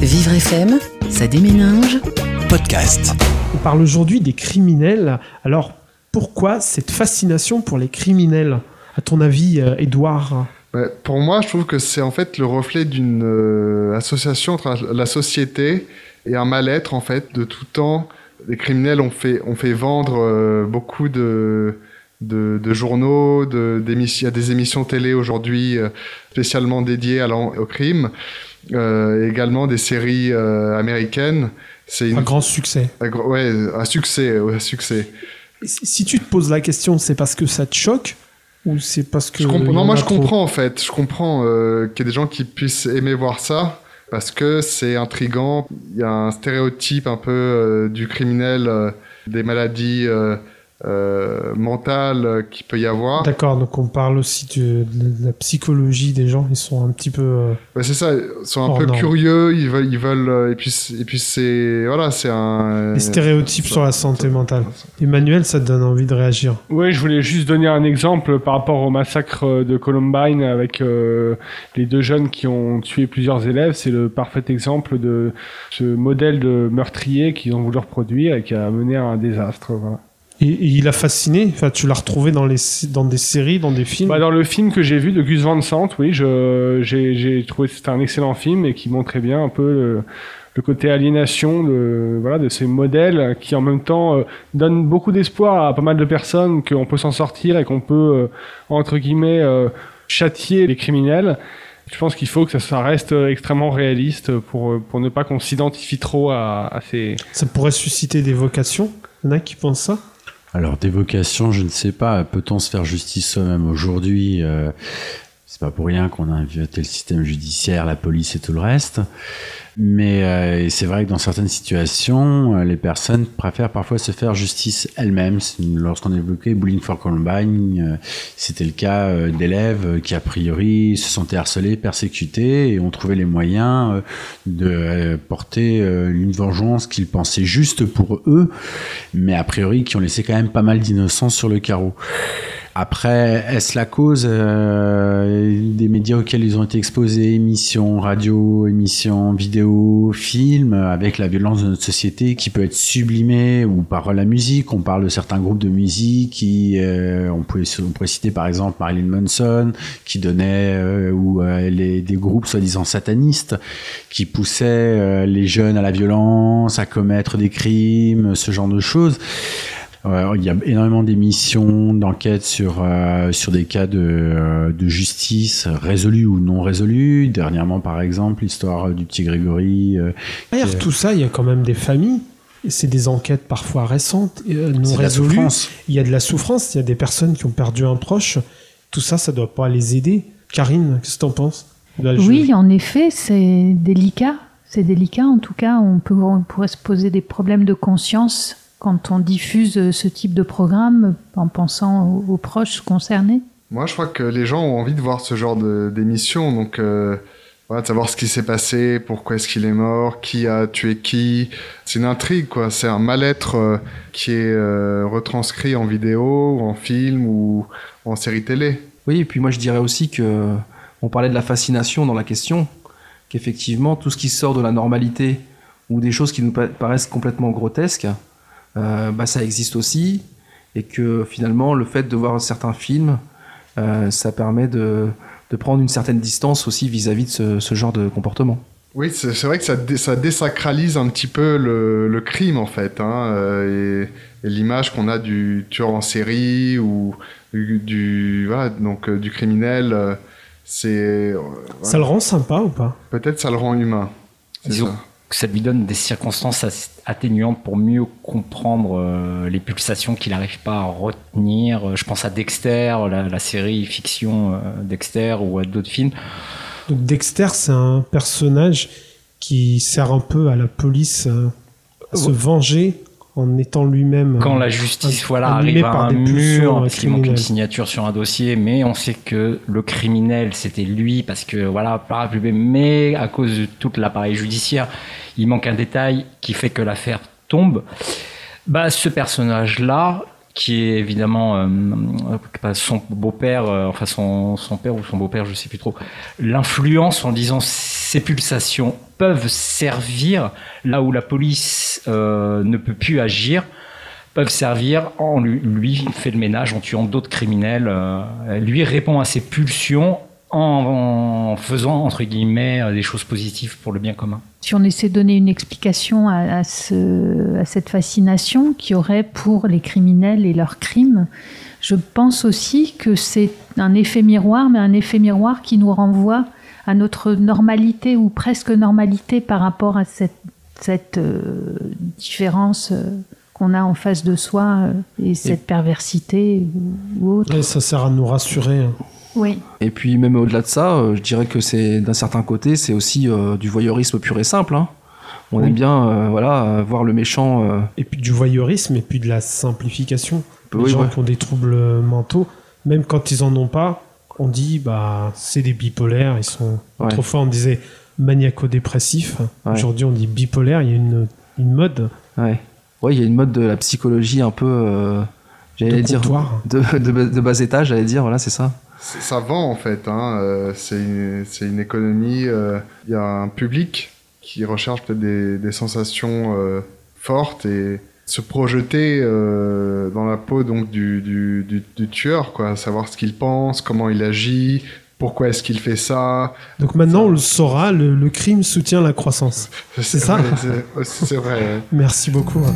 Vivre FM, ça déménage. Podcast. On parle aujourd'hui des criminels. Alors, pourquoi cette fascination pour les criminels À ton avis, euh, Edouard Ouais, Pour moi, je trouve que c'est en fait le reflet d'une euh, association entre la société et un mal-être en fait de tout temps. Les criminels ont fait, ont fait vendre euh, beaucoup de, de, de journaux, de, il y a des émissions télé aujourd'hui euh, spécialement dédiées à au crime, euh, également des séries euh, américaines. C'est une, Un grand succès. un ouais, un succès, ouais, un succès. Si tu te poses la question, c'est parce que ça te choque ou c'est parce que Je non, moi je trop? comprends en fait. Je comprends euh, qu'il y ait des gens qui puissent aimer voir ça parce que c'est intrigant. Il y a un stéréotype un peu du criminel, des maladies euh, euh, mentales euh, qu'il peut y avoir. D'accord, donc on parle aussi de, de la psychologie des gens. Ils sont un petit peu. euh, Ouais, c'est ça. Ils sont un peu norme. curieux. Ils veulent, ils veulent. euh, et puis, c'est- et puis c'est voilà, c'est un. des stéréotypes ça- sur la santé mentale. Emmanuel, ça te donne envie de réagir? Oui, je voulais juste donner un exemple par rapport au massacre de Columbine avec euh, les deux jeunes qui ont tué plusieurs élèves. C'est le parfait exemple de ce modèle de meurtrier qu'ils ont voulu reproduire et qui a mené à un désastre. Voilà. Et, et il a fasciné. Enfin, tu l'as retrouvé dans les dans des séries, dans des films. Bah, dans le film que j'ai vu de Gus Van Sant, oui, j'ai, j'ai trouvé que c'était un excellent film et qui montrait bien un peu le, le côté aliénation de, voilà, de ces modèles qui en même temps euh, donnent beaucoup d'espoir à pas mal de personnes qu'on peut s'en sortir et qu'on peut, euh, entre guillemets, euh, châtier les criminels. Je pense qu'il faut que ça, ça reste extrêmement réaliste pour, euh, pour ne pas qu'on s'identifie trop à, à ces... Ça pourrait susciter des vocations. Il y en a qui pensent ça. Alors, des vocations, je ne sais pas. Peut-on se faire justice soi-même aujourd'hui euh, C'est pas pour rien qu'on a inventé le système judiciaire, la police et tout le reste. Mais euh, c'est vrai que dans certaines situations, euh, les personnes préfèrent parfois se faire justice elles-mêmes. Lorsqu'on évoquait Bullying for Columbine, euh, c'était le cas euh, d'élèves qui, a priori, se sentaient harcelés, persécutés, et ont trouvé les moyens de porter une vengeance qu'ils pensaient juste pour eux, mais a priori qui ont laissé quand même pas mal d'innocents sur le carreau. Après, est-ce la cause euh, des médias auxquels ils ont été exposés, émissions radio, émissions vidéo, films, avec la violence de notre société qui peut être sublimée ou par la musique? On parle de certains groupes de musique qui, euh, on, on pourrait citer par exemple Marilyn Manson, qui donnait, euh, ou euh, les, des groupes soi-disant satanistes, qui poussaient euh, les jeunes à la violence, à commettre des crimes, ce genre de choses. Il y a énormément d'émissions, d'enquêtes sur euh, sur des cas de, euh, de justice résolus ou non résolus. Dernièrement, par exemple, l'histoire du petit Grégory. euh, Derrière qui- tout ça, il y a quand même des familles. C'est des enquêtes parfois récentes, euh, non résolues. Il y a de la souffrance. Il y a des personnes qui ont perdu un proche. Tout ça, ça doit pas les aider. Karine, qu'est-ce que t'en penses Là, je- Oui, en effet, c'est délicat. C'est délicat. En tout cas, on, peut, on pourrait se poser des problèmes de conscience quand on diffuse ce type de programme en pensant aux, aux proches concernés. Moi, je crois que les gens ont envie de voir ce genre de- d'émission, donc euh, voilà, de savoir ce qui s'est passé, pourquoi est-ce qu'il est mort, qui a tué qui. C'est une intrigue, quoi. C'est un mal-être euh, qui est euh, retranscrit en vidéo, ou en film ou en série télé. Oui, et puis moi je dirais aussi que on parlait de la fascination dans la question, qu'effectivement tout ce qui sort de la normalité ou des choses qui nous pa- paraissent complètement grotesques, bah, ça existe aussi, et que finalement le fait de voir certains films, euh, ça permet de, de prendre une certaine distance aussi vis-à-vis de ce, ce genre de comportement. Oui, c'est vrai que ça, dé- ça désacralise un petit peu le, le crime, en fait, hein, euh, et, et l'image qu'on a du tueur en série ou du, du- voilà, donc, euh, du criminel. euh, c'est euh, Ça le rend sympa ou pas? Peut-être ça le rend humain. C'est Disons ça. Que ça lui donne des circonstances atténuantes pour mieux comprendre euh, les pulsations qu'il n'arrive pas à retenir. Euh, Je pense à Dexter, la, la série fiction euh, Dexter ou à d'autres films. Donc Dexter, c'est un personnage qui sert un peu à la police euh, à se venger en étant lui-même. Quand euh, la justice voilà, arrive à par un mur, euh, parce qu'il manque une signature sur un dossier, mais on sait que le criminel, c'était lui, parce que voilà, par mais à cause de tout l'appareil judiciaire, il manque un détail qui fait que l'affaire tombe. Bah, ce personnage-là, qui est évidemment euh, euh, son beau-père, euh, enfin son, son père ou son beau-père, je sais plus trop, l'influence en disant ces pulsations peuvent servir là où la police euh, ne peut plus agir peuvent servir en lui, lui fait le ménage en tuant d'autres criminels euh, lui répond à ses pulsions en, faisant entre guillemets euh, des choses positives pour le bien commun. Si on essaie de donner une explication à, à cette fascination qu'il y aurait pour les criminels et leurs crimes, je pense aussi que c'est un effet miroir, mais un effet miroir qui nous renvoie à notre normalité ou presque normalité par rapport à cette, cette euh, différence euh, qu'on a en face de soi euh, et cette perversité ou, ou autre. Et ça sert à nous rassurer. hein. Oui. Et puis même au-delà de ça, euh, je dirais que c'est d'un certain côté, c'est aussi euh, du voyeurisme pur et simple. hein. On Oui. aime bien, euh, voilà, euh, voir le méchant. euh, Et puis du voyeurisme et puis de la simplification. Les oui, gens ouais. qui ont des troubles mentaux, même quand ils en ont pas, on dit bah c'est des bipolaires. Ils sont Ouais. autrefois on disait maniaco-dépressif. Ouais. Aujourd'hui on dit bipolaire. Il y a une, une mode Ouais. Ouais, il y a une mode de la psychologie un peu, euh, de j'allais dire, de, de, bas- de bas étage, j'allais dire, voilà, c'est ça. Ça vend en fait. Hein. euh, c'est une, c'est une économie. euh, Il y a un public qui recherche peut-être des, des sensations euh, fortes et se projeter euh, dans la peau donc du, du, du, du tueur, quoi. Savoir ce qu'il pense, comment il agit, pourquoi est-ce qu'il fait ça? Donc maintenant on le saura. Le, le crime soutient la croissance. C'est ça? C'est- vrai. ouais. Merci beaucoup. hein.